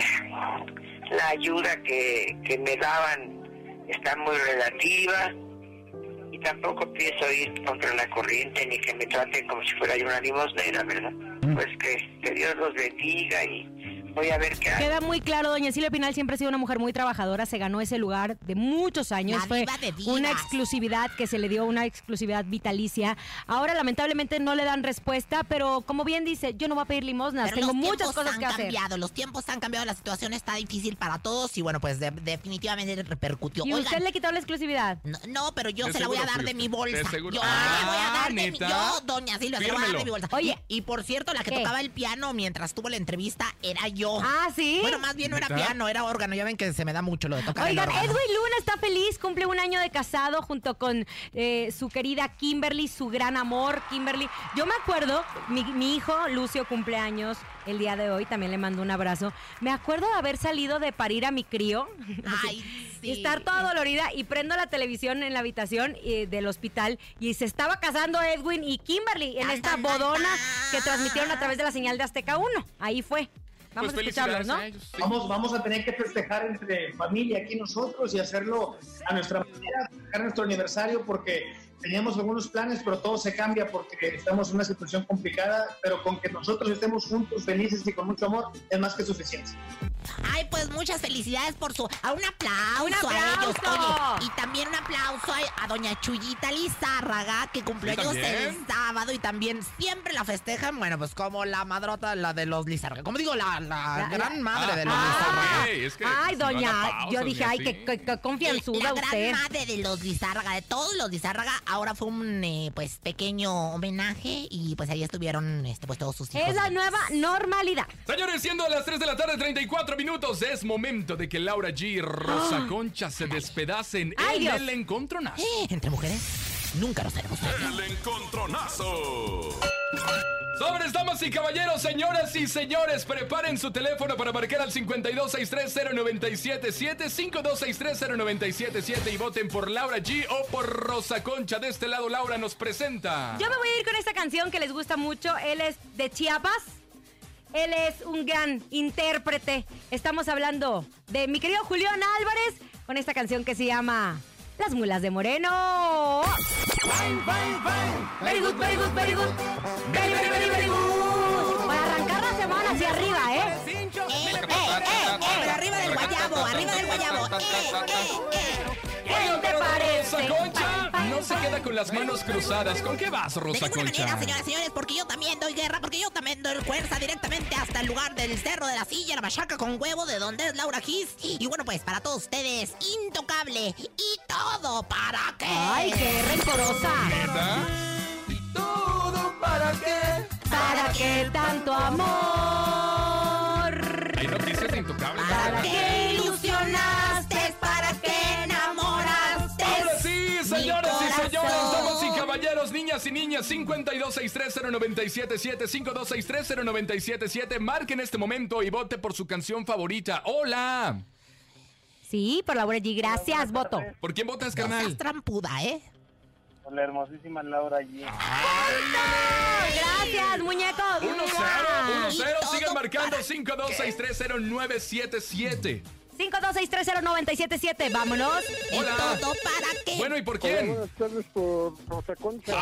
[SPEAKER 15] la ayuda que, que me daban está muy relativa y tampoco pienso ir contra la corriente ni que me traten como si fuera yo una limosnera, ¿verdad? Pues que, que Dios los bendiga y voy a ver qué hago.
[SPEAKER 3] Queda muy claro, doña Silvia Pinal siempre ha sido una mujer muy trabajadora, se ganó ese lugar de muchos años,
[SPEAKER 4] La
[SPEAKER 3] fue una exclusividad que se le dio, una exclusividad vitalicia. Ahora lamentablemente no le dan respuesta, pero como bien dice, yo no voy a pedir limosnas,
[SPEAKER 4] Pero
[SPEAKER 3] tengo muchas cosas
[SPEAKER 4] han
[SPEAKER 3] que hacer.
[SPEAKER 4] cambiado, los tiempos han cambiado, la situación está difícil para todos y bueno, pues de- definitivamente repercutió.
[SPEAKER 3] ¿Y
[SPEAKER 4] Oigan,
[SPEAKER 3] usted le quitó la exclusividad?
[SPEAKER 4] No, no, pero yo
[SPEAKER 5] De
[SPEAKER 4] se la voy a dar de mi bolsa.
[SPEAKER 5] De.
[SPEAKER 4] Yo
[SPEAKER 5] Ah,
[SPEAKER 4] le voy a dar de mi, yo, doña Silvia, se la voy a dar de mi bolsa.
[SPEAKER 3] Oye.
[SPEAKER 4] y, y por cierto, la que
[SPEAKER 3] ¿Qué?
[SPEAKER 4] tocaba el piano mientras tuvo la entrevista era yo.
[SPEAKER 3] Ah, ¿sí?
[SPEAKER 4] Bueno, más bien no era piano, era órgano. Ya ven que se me da mucho lo de tocar
[SPEAKER 3] Oigan,
[SPEAKER 4] el órgano.
[SPEAKER 3] Edwin Luna está feliz, cumple un año de casado junto con eh, su querida Kimberly, su gran amor, Kimberly. Yo me acuerdo, mi, mi hijo Lucio cumple años el día de hoy, también le mando un abrazo. Me acuerdo de haber salido de parir a mi crío.
[SPEAKER 4] Ay, sí.
[SPEAKER 3] Y estar toda dolorida y prendo la televisión en la habitación eh, del hospital y se estaba casando Edwin y Kimberly en esta bodona que transmitieron a través de la señal de Azteca 1. Ahí fue. Vamos
[SPEAKER 5] Pues
[SPEAKER 3] a escucharlos, ¿no?
[SPEAKER 5] a ellos, sí.
[SPEAKER 16] Vamos, vamos a tener que festejar entre familia aquí nosotros y hacerlo a nuestra manera, festejar nuestro aniversario porque teníamos algunos planes, pero todo se cambia porque estamos en una situación complicada, pero con que nosotros estemos juntos, felices y con mucho amor, es más que suficiente.
[SPEAKER 4] Ay, pues muchas felicidades por su. A un aplauso,
[SPEAKER 3] ¡Un
[SPEAKER 4] a ellos.
[SPEAKER 3] aplauso!
[SPEAKER 4] Oye, y también un aplauso a, a doña Chuyita Lizárraga, que cumplió años el sábado y también siempre la festejan. Bueno, pues como la madrota, la de los Lizárraga. Como digo, la, la
[SPEAKER 3] La-
[SPEAKER 4] gran
[SPEAKER 3] la-
[SPEAKER 4] madre de los
[SPEAKER 5] Ah,
[SPEAKER 4] Lizárraga.
[SPEAKER 5] es que
[SPEAKER 3] Ay, doña, yo dije, ay,
[SPEAKER 5] así.
[SPEAKER 3] qué, qué- qué
[SPEAKER 4] La
[SPEAKER 3] confianzuda
[SPEAKER 4] gran
[SPEAKER 3] usted.
[SPEAKER 4] madre de los Lizárraga, de todos los Lizárraga, ahora fue un eh, pues pequeño homenaje y pues ahí estuvieron este, pues todos sus hijos.
[SPEAKER 3] Es la nueva normalidad.
[SPEAKER 5] Señores, siendo las 3 de la tarde, 34 minutos, es momento de que Laura G y Rosa Concha se despedacen
[SPEAKER 3] ¡Ay,
[SPEAKER 5] en
[SPEAKER 3] Dios!
[SPEAKER 5] el encontronazo.
[SPEAKER 4] Eh, Entre mujeres, nunca nos haremos.
[SPEAKER 1] El encontronazo.
[SPEAKER 5] Sobres, damas y caballeros, señoras y señores, preparen su teléfono para marcar al 52630977, 52630977 y voten por Laura G o por Rosa Concha. De este lado, Laura nos presenta.
[SPEAKER 3] Yo me voy a ir con esta canción que les gusta mucho. Él es de Chiapas. Él es un gran intérprete. Estamos hablando de mi querido Julián Álvarez con esta canción que se llama Las Mulas de Moreno. Very good, very good, very good. Very, very, very, very good. Para arrancar la semana hacia arriba, ¿eh?
[SPEAKER 4] Eh, eh, eh, eh, arriba del guayabo, arriba del guayabo. Eh, eh, eh.
[SPEAKER 5] Oigan,
[SPEAKER 3] te
[SPEAKER 5] pero
[SPEAKER 3] parece?
[SPEAKER 5] No se queda con las manos cruzadas. ¿Con qué vas,
[SPEAKER 4] De
[SPEAKER 5] Rosa
[SPEAKER 4] ninguna
[SPEAKER 5] Concha?
[SPEAKER 4] manera, señoras y señores, porque yo también doy guerra, porque yo también doy fuerza directamente hasta el lugar del cerro de la silla, la machaca con huevo, de donde es Laura Gis. Y bueno, pues para todos ustedes, intocable y todo para qué.
[SPEAKER 3] Ay, qué rencorosa.
[SPEAKER 5] ¿Neta?
[SPEAKER 4] ¿Todo para qué?
[SPEAKER 3] ¿Para qué tanto amor?
[SPEAKER 5] Niñas y niñas, 52630977, 52630977, marque en este momento y vote por su canción favorita. ¡Hola!
[SPEAKER 3] Sí, por Laura G. Gracias, voto.
[SPEAKER 5] ¿Por quién votas,
[SPEAKER 4] No seas
[SPEAKER 5] carnal?
[SPEAKER 4] trampuda, ¿eh?
[SPEAKER 9] Con la hermosísima Laura G.
[SPEAKER 3] Gracias, muñeco.
[SPEAKER 5] 1-0, 1-0,
[SPEAKER 4] Y
[SPEAKER 5] sigan
[SPEAKER 4] todo
[SPEAKER 5] marcando
[SPEAKER 4] para
[SPEAKER 5] 52630977.
[SPEAKER 3] 52630977, vámonos.
[SPEAKER 5] Hola.
[SPEAKER 4] ¿Todo para qué?
[SPEAKER 5] Bueno, ¿y por quién?
[SPEAKER 9] tardes por Rosa Concha.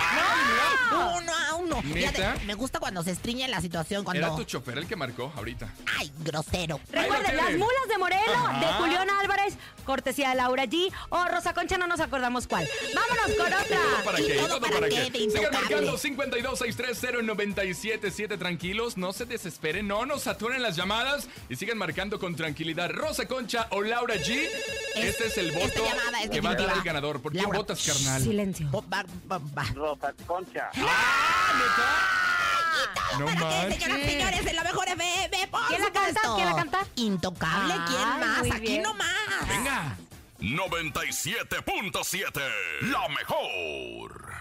[SPEAKER 4] Uno a uno.
[SPEAKER 5] ¿Neta?
[SPEAKER 4] Fíjate, me gusta cuando se estriñe la situación,
[SPEAKER 5] Era
[SPEAKER 4] cuando...
[SPEAKER 5] tu chofer el que marcó ahorita.
[SPEAKER 4] Ay, grosero.
[SPEAKER 3] Recuerden, las mulas de Moreno,
[SPEAKER 5] Ajá.
[SPEAKER 3] de Julián Álvarez, cortesía de Laura G. O Rosa Concha, no nos acordamos cuál. Vámonos con
[SPEAKER 5] ¿Todo
[SPEAKER 3] otra.
[SPEAKER 5] para
[SPEAKER 4] ¿Y
[SPEAKER 5] qué?
[SPEAKER 4] todo
[SPEAKER 5] ¿Todo
[SPEAKER 4] para
[SPEAKER 5] para
[SPEAKER 4] qué
[SPEAKER 5] Sigan marcando 52630977. Tranquilos, no se desesperen, no nos saturen las llamadas y sigan marcando con tranquilidad. Rosa Concha o Laura G. Este es el voto
[SPEAKER 4] es
[SPEAKER 5] que va a dar el ganador. ¿Por
[SPEAKER 4] Laura.
[SPEAKER 5] votas, carnal?
[SPEAKER 3] Silencio.
[SPEAKER 4] Va, va, va.
[SPEAKER 9] Rosa Concha.
[SPEAKER 5] No
[SPEAKER 4] ¿Para qué,
[SPEAKER 5] manches.
[SPEAKER 4] señoras y señores? En la mejor FM, por
[SPEAKER 3] ¿Quién la canta? ¿Quién la canta?
[SPEAKER 4] Intocable, ¿quién
[SPEAKER 3] Ay,
[SPEAKER 4] más? Aquí nomás.
[SPEAKER 5] Venga.
[SPEAKER 1] 97.7. La mejor.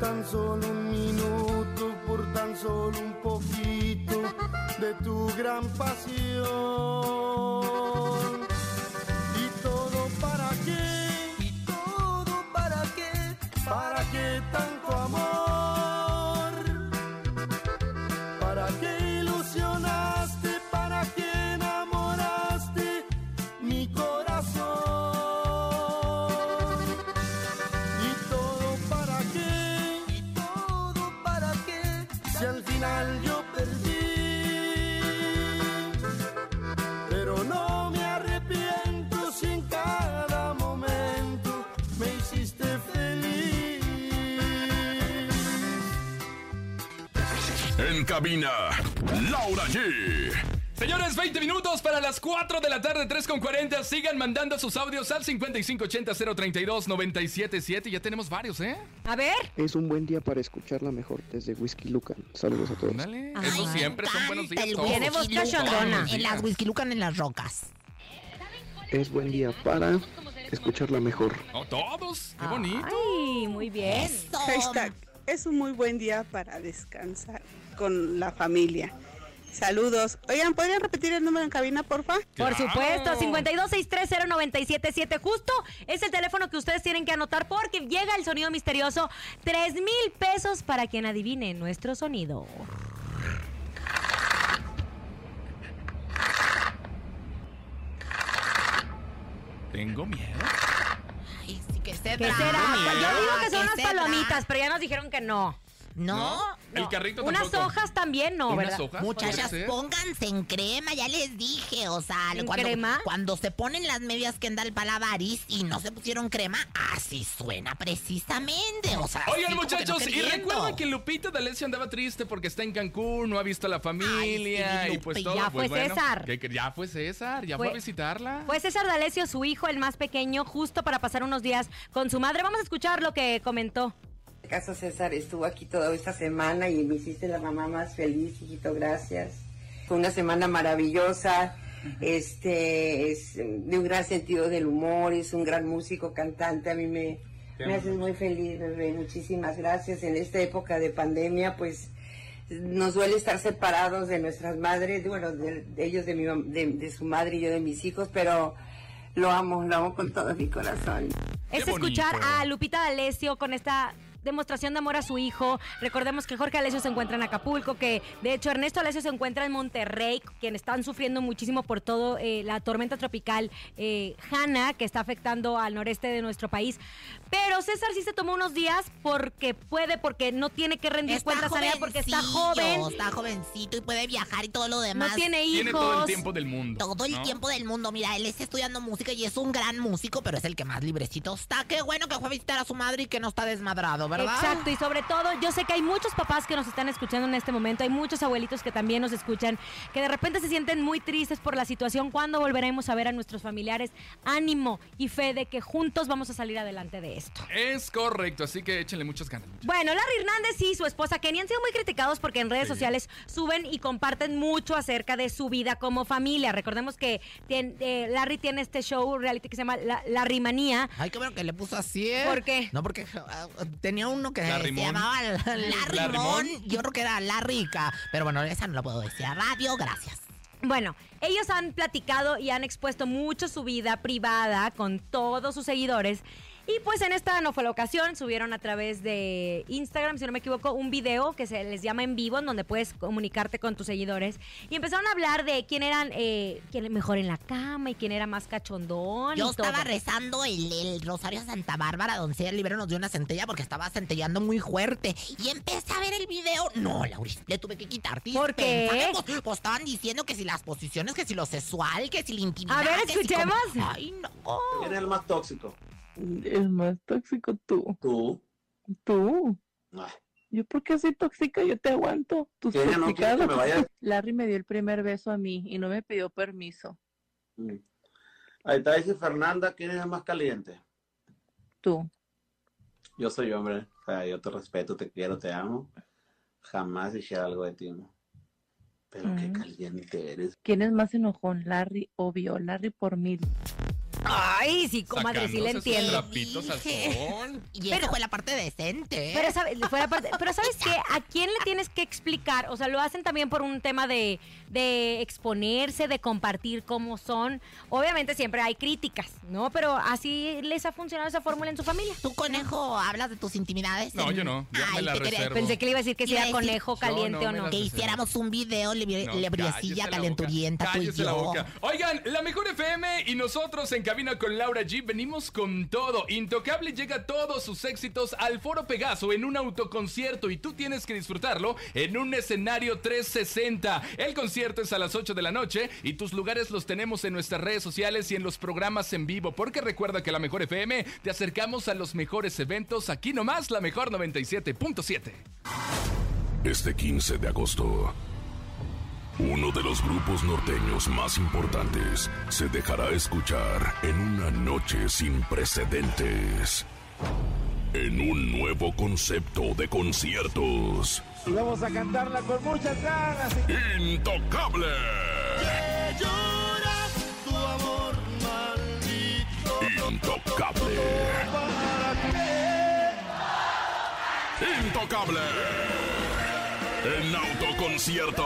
[SPEAKER 17] tan solo un minuto, por tan solo un poquito de tu gran pasión.
[SPEAKER 1] Cabina, Laura G.
[SPEAKER 5] Señores, 20 minutos para las 4 de la tarde, 3 con 40. Sigan mandando sus audios al 5580-032-977. Ya tenemos varios, ¿eh?
[SPEAKER 3] A ver.
[SPEAKER 18] Es un buen día para escuchar la mejor desde Whisky Lucan. Saludos a todos.
[SPEAKER 4] Ay,
[SPEAKER 5] Eso siempre son buenos días.
[SPEAKER 4] lucan.
[SPEAKER 3] cachondona.
[SPEAKER 4] En las whisky lucan en las rocas.
[SPEAKER 18] Es buen día para escuchar la mejor.
[SPEAKER 5] No, todos. Qué bonito.
[SPEAKER 3] Ay, muy bien.
[SPEAKER 4] Eso.
[SPEAKER 19] Hashtag, es un muy buen día para descansar con la familia. Saludos. Oigan, ¿podrían repetir el número en cabina, porfa?
[SPEAKER 3] Por supuesto, 52630977. Justo es el teléfono que ustedes tienen que anotar porque llega el sonido misterioso. Tres mil pesos para quien adivine nuestro sonido.
[SPEAKER 5] Tengo miedo.
[SPEAKER 4] Que se
[SPEAKER 3] ¿Qué será? Yo digo que son unas palomitas, pero ya nos dijeron que no.
[SPEAKER 4] No,
[SPEAKER 5] El carrito
[SPEAKER 3] Unas
[SPEAKER 5] tampoco.
[SPEAKER 3] hojas también, no,
[SPEAKER 5] ¿Unas
[SPEAKER 3] ¿verdad?
[SPEAKER 5] hojas?
[SPEAKER 4] Muchachas, pónganse en crema, ya les dije. O sea,
[SPEAKER 3] ¿En
[SPEAKER 4] cuando,
[SPEAKER 3] crema?
[SPEAKER 4] cuando se ponen las medias que anda el paladaris y no se pusieron crema, así suena precisamente. O sea,
[SPEAKER 5] Oigan,
[SPEAKER 4] no
[SPEAKER 5] muchachos, y recuerden que Lupita D'Alessio andaba triste porque está en Cancún, no ha visto a la familia
[SPEAKER 4] sí,
[SPEAKER 5] y pues todo.
[SPEAKER 3] ya
[SPEAKER 5] pues,
[SPEAKER 3] fue
[SPEAKER 5] bueno,
[SPEAKER 3] César.
[SPEAKER 5] que- que ya fue César, ya fue,
[SPEAKER 3] Fue-
[SPEAKER 5] a visitarla.
[SPEAKER 3] Fue César D'Alessio, su hijo, el más pequeño, justo para pasar unos días con su madre. Vamos a escuchar lo que comentó.
[SPEAKER 20] Caso César estuvo aquí toda esta semana y me hiciste la mamá más feliz, hijito, gracias. Fue una semana maravillosa, este, es de un gran sentido del humor, es un gran músico, cantante, a mí me, me haces muy feliz, bebé, muchísimas gracias. En esta época de pandemia, pues nos duele estar separados de nuestras madres, bueno, de, de ellos, de, mi, mam- de, de su madre y yo de mis hijos, pero lo amo, lo amo con todo mi corazón.
[SPEAKER 3] Es escuchar a Lupita D'Alessio con esta demostración de amor a su hijo. Recordemos que Jorge Alessio se encuentra en Acapulco, que de hecho Ernesto Alessio se encuentra en Monterrey, quienes están sufriendo muchísimo por todo eh, la tormenta tropical eh, Hanna, que está afectando al noreste de nuestro país. Pero César sí se tomó unos días porque puede, porque no tiene que rendir
[SPEAKER 4] Está
[SPEAKER 3] cuentas a nadie, porque está joven.
[SPEAKER 4] Está jovencito y puede viajar y todo lo demás.
[SPEAKER 3] No tiene hijos.
[SPEAKER 5] Tiene todo el tiempo del mundo.
[SPEAKER 4] Todo el
[SPEAKER 5] ¿no?
[SPEAKER 4] tiempo del mundo. Mira, él está estudiando música y es un gran músico, pero es el que más librecito está. Qué bueno que fue a visitar a su madre y que no está desmadrado, ¿verdad?
[SPEAKER 3] Exacto, y sobre todo, yo sé que hay muchos papás que nos están escuchando en este momento, hay muchos abuelitos que también nos escuchan, que de repente se sienten muy tristes por la situación. ¿Cuándo volveremos a ver a nuestros familiares? Ánimo y fe de que juntos vamos a salir adelante de esto.
[SPEAKER 5] Es correcto, así que échenle muchas ganas.
[SPEAKER 3] Bueno, Larry Hernández y su esposa Kenny han sido muy criticados porque en redes
[SPEAKER 5] Sí.
[SPEAKER 3] sociales suben y comparten mucho acerca de su vida como familia. Recordemos que eh, Larry tiene este show reality que se llama La, Larry Manía.
[SPEAKER 4] Ay, qué bueno que le puso así, ¿eh?
[SPEAKER 3] ¿Por qué?
[SPEAKER 4] No, porque ah, tenía uno que
[SPEAKER 5] Larry
[SPEAKER 4] se
[SPEAKER 5] Mon.
[SPEAKER 4] llamaba Larry
[SPEAKER 5] Larry
[SPEAKER 4] Mon.
[SPEAKER 5] Mon.
[SPEAKER 4] Yo creo que era La Rica. Pero bueno, esa no la puedo decir a radio, gracias.
[SPEAKER 3] Bueno, ellos han platicado y han expuesto mucho su vida privada con todos sus seguidores. Y pues en esta no fue la ocasión, subieron a través de Instagram, si no me equivoco, un video que se les llama en vivo, en donde puedes comunicarte con tus seguidores. Y empezaron a hablar de quién eran, eh, quién es mejor en la cama y quién era más cachondón.
[SPEAKER 4] Yo
[SPEAKER 3] y todo.
[SPEAKER 4] estaba rezando el, el Rosario Santa Bárbara, donde el libro nos dio una centella porque estaba centellando muy fuerte. Y empecé a ver el video. No, Lauris, le tuve que quitar.
[SPEAKER 3] ¿Por qué?
[SPEAKER 4] Pues, pues estaban diciendo que si las posiciones, que si lo sexual, que si la intimidad.
[SPEAKER 3] A ver,
[SPEAKER 4] si
[SPEAKER 3] escuchemos.
[SPEAKER 4] como- Ay, no.
[SPEAKER 21] ¿Quién es el más tóxico?
[SPEAKER 22] El más tóxico tú.
[SPEAKER 21] ¿Tú?
[SPEAKER 22] Tú.
[SPEAKER 21] Ay,
[SPEAKER 22] ¿Yo por qué soy tóxica? Yo te aguanto.
[SPEAKER 21] Ella no que me vaya-
[SPEAKER 22] Larry me dio el primer beso a mí y no me pidió permiso.
[SPEAKER 21] mm. Ahí está, dice Fernanda, ¿quién es el más caliente?
[SPEAKER 22] Tú.
[SPEAKER 21] Yo soy hombre, o sea, yo te respeto, te quiero, te amo. Jamás dijera algo de ti, ¿no? Pero qué
[SPEAKER 22] Mm.
[SPEAKER 21] caliente eres.
[SPEAKER 22] ¿Quién es más enojón? Larry, obvio. Larry por mil.
[SPEAKER 3] Ay, sí, comadre, sí le entiendo.
[SPEAKER 5] trapitos al sol.
[SPEAKER 4] Y
[SPEAKER 3] Pero-
[SPEAKER 4] fue la parte decente. ¿eh?
[SPEAKER 3] Pero, sabe- fue la parte- pero ¿sabes qué? ¿A quién le tienes que explicar? O sea, lo hacen también por un tema de, de exponerse, de compartir cómo son. Obviamente siempre hay críticas, ¿no? Pero así les ha funcionado esa fórmula en su familia.
[SPEAKER 4] ¿Tú, conejo, hablas de tus intimidades?
[SPEAKER 5] No, yo no, yo me
[SPEAKER 4] Ay,
[SPEAKER 5] la
[SPEAKER 4] te quería-
[SPEAKER 5] reservo.
[SPEAKER 3] Pensé que le iba a decir que si era
[SPEAKER 4] decir-
[SPEAKER 3] conejo caliente
[SPEAKER 5] no
[SPEAKER 3] o no.
[SPEAKER 4] Que hiciéramos un video
[SPEAKER 5] boca.
[SPEAKER 4] calenturienta, tú y
[SPEAKER 5] la boca. Oigan, la mejor FM y nosotros en cabina con Laura G venimos con todo. Intocable llega todos sus éxitos al Foro Pegaso en un autoconcierto y tú tienes que disfrutarlo en un escenario 360. El concierto es a las 8 de la noche y tus lugares los tenemos en nuestras redes sociales y en los programas en vivo. Porque recuerda que la mejor FM te acercamos a los mejores eventos aquí nomás, la mejor 97.7.
[SPEAKER 1] Este 15 de agosto, uno de los grupos norteños más importantes se dejará escuchar en una noche sin precedentes. En un nuevo concepto de conciertos.
[SPEAKER 17] Y vamos a cantarla con muchas ganas.
[SPEAKER 1] Intocable.
[SPEAKER 17] lloras tu amor maldito.
[SPEAKER 1] Intocable. Intocable. En autoconcierto.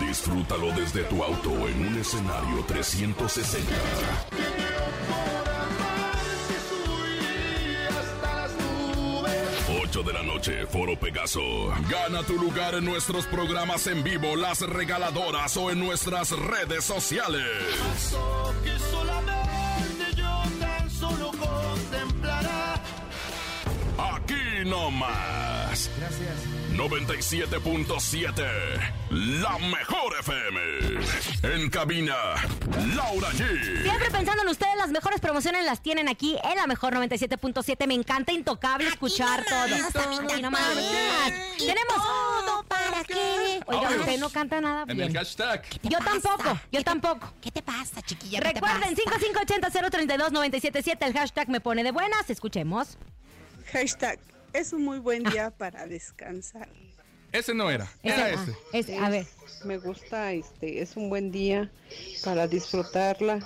[SPEAKER 1] Disfrútalo desde tu auto en un escenario 360. 8 de la noche, Foro Pegaso. Gana tu lugar en nuestros programas en vivo, las regaladoras o en nuestras redes sociales.
[SPEAKER 17] Que solamente yo tan solo contemplará.
[SPEAKER 1] Aquí no más.
[SPEAKER 5] Gracias.
[SPEAKER 1] 97.7. La mejor FM. En cabina, Laura G.
[SPEAKER 3] Siempre pensando en ustedes, las mejores promociones las tienen aquí en la mejor 97.7. Me encanta intocable escuchar todo. Aquí nomás. Tenemos todo para que. Oiga, usted no canta nada
[SPEAKER 5] En
[SPEAKER 3] bien.
[SPEAKER 5] el hashtag.
[SPEAKER 3] Yo tampoco, yo tampoco.
[SPEAKER 4] ¿Qué te pasa, chiquilla? ¿Qué
[SPEAKER 3] Recuerden,
[SPEAKER 4] pasa?
[SPEAKER 3] 5580-032-977, el hashtag me pone de buenas. Escuchemos.
[SPEAKER 19] Hashtag, es un muy buen día para descansar.
[SPEAKER 5] Ese no era. Era ese.
[SPEAKER 3] Es, a ver.
[SPEAKER 22] Me gusta, este, es un buen día para disfrutarla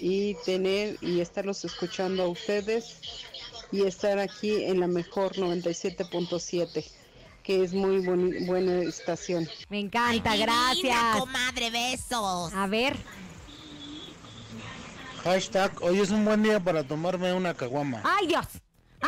[SPEAKER 22] y tener y estarlos escuchando a ustedes y estar aquí en la mejor 97.7, que es muy boni- buena estación.
[SPEAKER 3] Me encanta, gracias.
[SPEAKER 4] comadre, besos.
[SPEAKER 3] A ver.
[SPEAKER 7] Hashtag, hoy es un buen día para tomarme una caguama.
[SPEAKER 3] ¡Ay, Dios!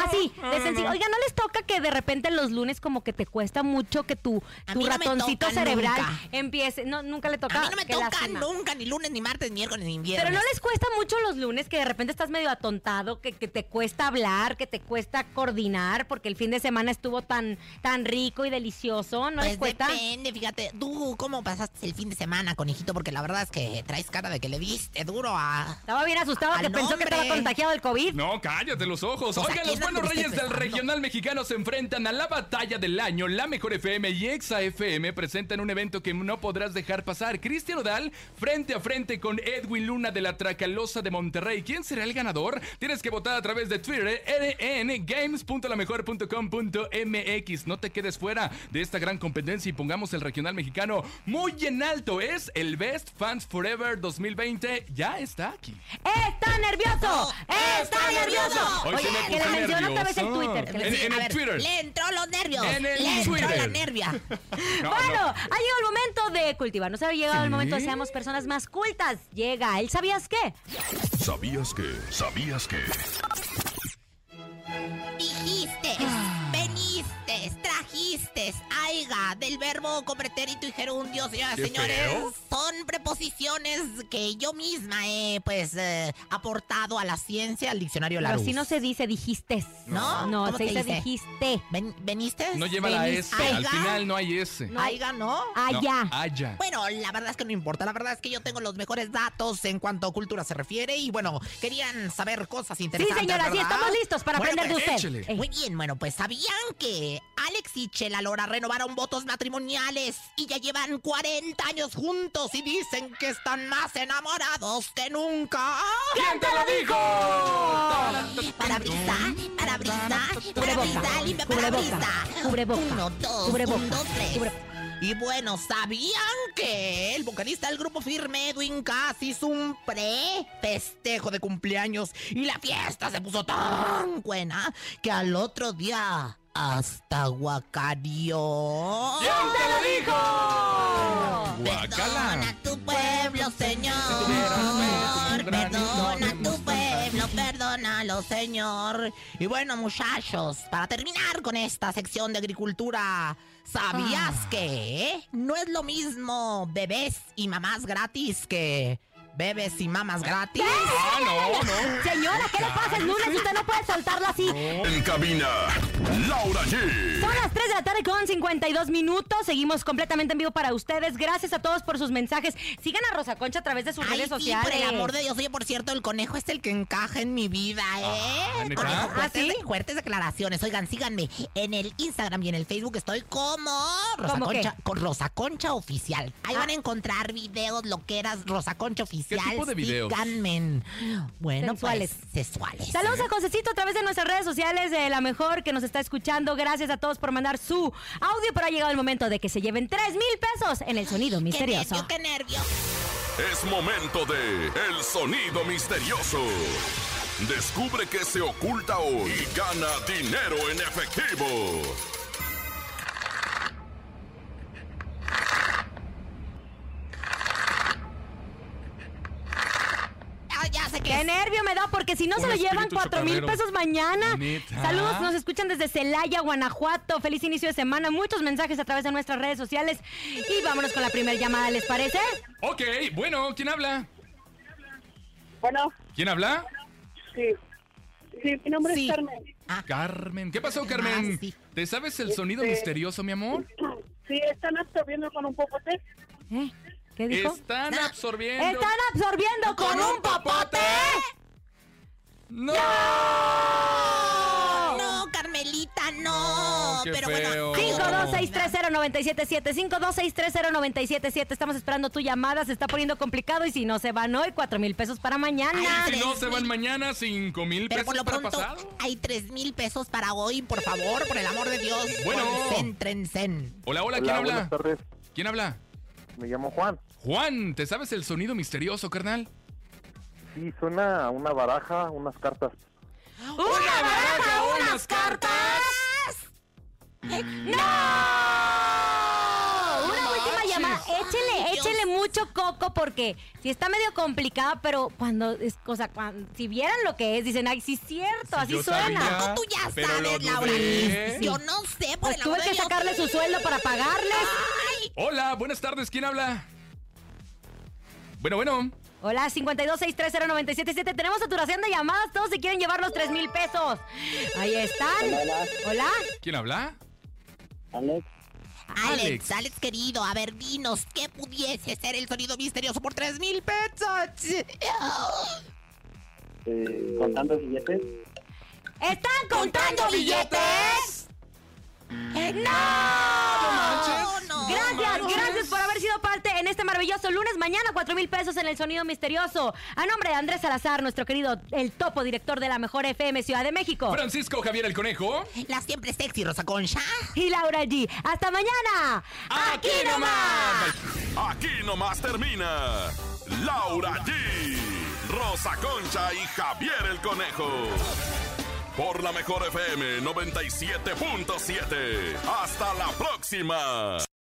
[SPEAKER 3] Ah, sí, de sencillo. Oiga, ¿no les toca que de repente los lunes como que te cuesta mucho que tu,
[SPEAKER 4] A
[SPEAKER 3] tu
[SPEAKER 4] mí no me
[SPEAKER 3] ratoncito cerebral
[SPEAKER 4] nunca.
[SPEAKER 3] empiece? No, nunca le toca.
[SPEAKER 4] A mí no me
[SPEAKER 3] Qué
[SPEAKER 4] toca
[SPEAKER 3] lástima.
[SPEAKER 4] nunca, ni lunes, ni martes, ni miércoles, ni viernes.
[SPEAKER 3] Pero no les cuesta mucho los lunes que de repente estás medio atontado, que, que te cuesta hablar, que te cuesta coordinar, porque el fin de semana estuvo tan, tan rico y delicioso, ¿no les
[SPEAKER 4] Pues
[SPEAKER 3] cuesta?
[SPEAKER 4] depende, fíjate. ¿Tú cómo pasaste el fin de semana, conejito? Porque la verdad es que traes cara de que le diste duro a...
[SPEAKER 3] Estaba bien asustado
[SPEAKER 4] al
[SPEAKER 3] que pensó que estaba
[SPEAKER 4] hombre.
[SPEAKER 3] contagiado del COVID.
[SPEAKER 5] No, cállate los ojos.
[SPEAKER 4] Sea,
[SPEAKER 5] Oigan,
[SPEAKER 4] ¿quién
[SPEAKER 5] los
[SPEAKER 4] usted
[SPEAKER 5] reyes del regional mexicano se enfrentan a la batalla del año. La Mejor FM y Exa FM presentan un evento que no podrás dejar pasar. Cristian Odal frente a frente con Edwin Luna de la Tracalosa de Monterrey. ¿Quién será el ganador? Tienes que votar a través de Twitter en games.lamejor.com.mx. No te quedes fuera de esta gran competencia y pongamos el regional mexicano muy en alto. Es el Best Fans Forever 2020. Ya está aquí.
[SPEAKER 3] ¡Está nervioso! ¡Está nervioso!
[SPEAKER 5] Hoy se me
[SPEAKER 3] menciono otra vez el
[SPEAKER 5] nervioso.
[SPEAKER 3] Twitter. que le-
[SPEAKER 5] En- en
[SPEAKER 4] a
[SPEAKER 5] el
[SPEAKER 4] ver,
[SPEAKER 5] Twitter.
[SPEAKER 4] Le entró los nervios.
[SPEAKER 5] En el
[SPEAKER 4] le entró
[SPEAKER 5] Twitter.
[SPEAKER 4] la nervia.
[SPEAKER 5] No,
[SPEAKER 3] bueno,
[SPEAKER 5] no.
[SPEAKER 3] ha llegado el momento de cultivarnos. Ha llegado el momento de seamos personas más cultas. Llega, ¿el sabías qué?
[SPEAKER 1] ¿Sabías que? ¿Sabías que?
[SPEAKER 4] Dijiste, trajiste, aiga, del verbo con pretérito y gerundio, señoras y señores.
[SPEAKER 5] feo.
[SPEAKER 4] Son preposiciones que yo misma he, pues, eh, aportado a la ciencia, al diccionario
[SPEAKER 3] Pero
[SPEAKER 4] Larousse.
[SPEAKER 3] así no se dice dijiste.
[SPEAKER 4] ¿No?
[SPEAKER 3] No,
[SPEAKER 4] ¿Cómo
[SPEAKER 3] se dice
[SPEAKER 4] dice?
[SPEAKER 3] dijiste.
[SPEAKER 4] Ven- ¿Veniste?
[SPEAKER 5] No lleva la S.
[SPEAKER 3] Veniste.
[SPEAKER 5] Al final no hay S.
[SPEAKER 3] No.
[SPEAKER 4] Aiga, ¿no?
[SPEAKER 3] Allá.
[SPEAKER 5] No, allá.
[SPEAKER 4] Bueno, la verdad es que no importa. La verdad es que yo tengo los mejores datos en cuanto a cultura se refiere. Y bueno, querían saber cosas
[SPEAKER 3] Sí,
[SPEAKER 4] interesantes.
[SPEAKER 3] señora, sí,
[SPEAKER 4] ¿verdad?
[SPEAKER 3] estamos listos para
[SPEAKER 4] Bueno,
[SPEAKER 3] aprender de
[SPEAKER 4] pues,
[SPEAKER 3] usted.
[SPEAKER 5] échele.
[SPEAKER 3] Ey.
[SPEAKER 4] Muy bien, bueno, pues sabían que Alex y Chela Lora renovaron votos matrimoniales y ya llevan 40 años juntos y dicen que están más enamorados que nunca.
[SPEAKER 5] ¿Quién te lo dijo?
[SPEAKER 4] Para brisa, para brisa, para
[SPEAKER 3] Cubreboca,
[SPEAKER 4] brisa, limpia para
[SPEAKER 3] cubreboca,
[SPEAKER 4] brisa. Uno, dos,
[SPEAKER 3] cubreboca,
[SPEAKER 4] un, dos, tres.
[SPEAKER 3] cubre-
[SPEAKER 4] Y bueno, ¿sabían que el vocalista del grupo firme, Edwin Cass, hizo un pre-festejo de cumpleaños y la fiesta se puso tan buena que al otro día hasta guacarió?
[SPEAKER 5] ¿Quién te lo dijo?
[SPEAKER 4] Perdona tu pueblo, Señor. Perdona tu pueblo, perdónalo, Señor. Y bueno, muchachos, para terminar con esta sección de agricultura, ¿sabías
[SPEAKER 3] Ah.
[SPEAKER 4] que no es lo mismo bebés y mamás gratis que bebés y mamás gratis?
[SPEAKER 5] Ah, no, no.
[SPEAKER 3] Señora, ¿qué le pasa? Es lunes, usted no puede soltarla así.
[SPEAKER 1] En cabina, Laura G.
[SPEAKER 3] Son las 3 de la tarde con 52 minutos. Seguimos completamente en vivo para ustedes. Gracias a todos por sus mensajes. Sigan a Rosa Concha a través de sus
[SPEAKER 4] Ay,
[SPEAKER 3] redes
[SPEAKER 4] sí,
[SPEAKER 3] sociales.
[SPEAKER 4] por el amor de Dios. Oye, por cierto, el conejo es el que encaja en mi vida, ¿eh?
[SPEAKER 5] Ah, ¿neta?
[SPEAKER 4] Conejo,
[SPEAKER 3] ¿Ah,
[SPEAKER 4] fuertes,
[SPEAKER 3] sí?
[SPEAKER 4] fuertes declaraciones. Oigan, síganme en el Instagram y en el Facebook. Estoy como Rosa
[SPEAKER 3] ¿Cómo
[SPEAKER 4] Concha,
[SPEAKER 3] qué?
[SPEAKER 4] con Rosa Concha Oficial. Ahí
[SPEAKER 3] Ah.
[SPEAKER 4] van a encontrar videos, lo que eras Rosa Concha Oficial.
[SPEAKER 5] Tipo de videos?
[SPEAKER 4] Síganme. Bueno,
[SPEAKER 3] Sensuales.
[SPEAKER 4] pues, sexuales.
[SPEAKER 3] Saludos a Josecito a través de nuestras redes sociales de La Mejor que nos está escuchando. Gracias a todos por mandar su audio, pero ha llegado el momento de que se lleven 3 mil pesos en el sonido
[SPEAKER 4] Qué
[SPEAKER 3] misterioso.
[SPEAKER 4] nervio, qué nervio.
[SPEAKER 1] Es momento de El Sonido Misterioso. Descubre qué se oculta hoy y gana dinero en efectivo.
[SPEAKER 4] Ya sé que
[SPEAKER 3] Qué
[SPEAKER 4] es.
[SPEAKER 3] nervio me da porque si no
[SPEAKER 5] Un
[SPEAKER 3] se lo llevan 4 mil pesos mañana.
[SPEAKER 5] Neta.
[SPEAKER 3] Saludos, nos escuchan desde Celaya, Guanajuato. Feliz inicio de semana. Muchos mensajes a través de nuestras redes sociales. Y vámonos con la primera llamada, ¿les parece?
[SPEAKER 5] Ok, bueno, ¿quién habla?
[SPEAKER 12] Bueno,
[SPEAKER 5] ¿Quién habla?
[SPEAKER 12] sí. Sí, mi nombre
[SPEAKER 4] Sí.
[SPEAKER 12] es Carmen.
[SPEAKER 5] Carmen. ¿Qué pasó, Carmen? ¿Te sabes el sonido
[SPEAKER 23] Este-
[SPEAKER 5] misterioso, mi amor?
[SPEAKER 23] Sí, están absorbiendo con un popote.
[SPEAKER 3] ¿Eh? ¿Qué dijo?
[SPEAKER 5] Están absorbiendo.
[SPEAKER 3] ¡Están absorbiendo con un popote!
[SPEAKER 5] ¡No!
[SPEAKER 4] No, Carmelita, no.
[SPEAKER 5] qué
[SPEAKER 4] Pero
[SPEAKER 5] feo.
[SPEAKER 4] bueno.
[SPEAKER 3] 52630-977, 52630-977. Estamos esperando tu llamada, se está poniendo complicado y si no se van hoy, 4 mil pesos para mañana.
[SPEAKER 5] Si no se van mañana, 5 mil
[SPEAKER 4] Pero
[SPEAKER 5] pesos
[SPEAKER 4] por lo
[SPEAKER 5] para
[SPEAKER 4] pronto,
[SPEAKER 5] pasado.
[SPEAKER 4] hay tres mil pesos para hoy, por favor, por el amor de Dios.
[SPEAKER 5] Bueno.
[SPEAKER 4] Concéntrense.
[SPEAKER 5] Hola, hola, ¿quién
[SPEAKER 9] Hola,
[SPEAKER 5] habla?
[SPEAKER 9] buenas tardes.
[SPEAKER 5] ¿Quién habla?
[SPEAKER 9] Me llamo Juan.
[SPEAKER 5] Juan, ¿te sabes el sonido misterioso, carnal?
[SPEAKER 9] Sí, suena una baraja, unas cartas.
[SPEAKER 3] ¡Una baraja, unas cartas! ¡No! Una última llamada. Échele, échele mucho coco porque si está medio complicada, pero cuando es cosa, cuando, si vieran lo que es, dicen, ay, sí es cierto, así suena.
[SPEAKER 4] sabía, Tú ya pero sabes, lo Laura. Yo no sé, por
[SPEAKER 3] Pues
[SPEAKER 4] el
[SPEAKER 3] tuve
[SPEAKER 4] amor de
[SPEAKER 3] que
[SPEAKER 4] Dios.
[SPEAKER 3] sacarle su sueldo para pagarles.
[SPEAKER 5] Hola, buenas tardes, ¿quién habla? Bueno, bueno.
[SPEAKER 3] Hola, 52630977. Tenemos saturación de llamadas. Todos se quieren llevar los 3 mil pesos. Ahí están.
[SPEAKER 9] Hola, hola.
[SPEAKER 3] Hola.
[SPEAKER 5] ¿Quién habla?
[SPEAKER 9] Alex.
[SPEAKER 4] Alex, Alex, querido, a ver, dinos, ¿qué pudiese ser el sonido misterioso por tres mil pesos?
[SPEAKER 9] Eh, contando billetes.
[SPEAKER 3] ¿Están contando billetes? ¡No! Gracias, gracias por haber sido este maravilloso lunes. Mañana, 4 mil pesos en el sonido misterioso. A nombre de Andrés Salazar, nuestro querido, el topo director de la mejor FM Ciudad de México.
[SPEAKER 5] Francisco Javier el Conejo.
[SPEAKER 4] La siempre sexy Rosa Concha.
[SPEAKER 3] Y Laura G. ¡Hasta mañana! ¡Aquí nomás!
[SPEAKER 1] Aquí nomás termina Laura G, Rosa Concha y Javier el Conejo. Por la mejor FM 97.7. Hasta la próxima.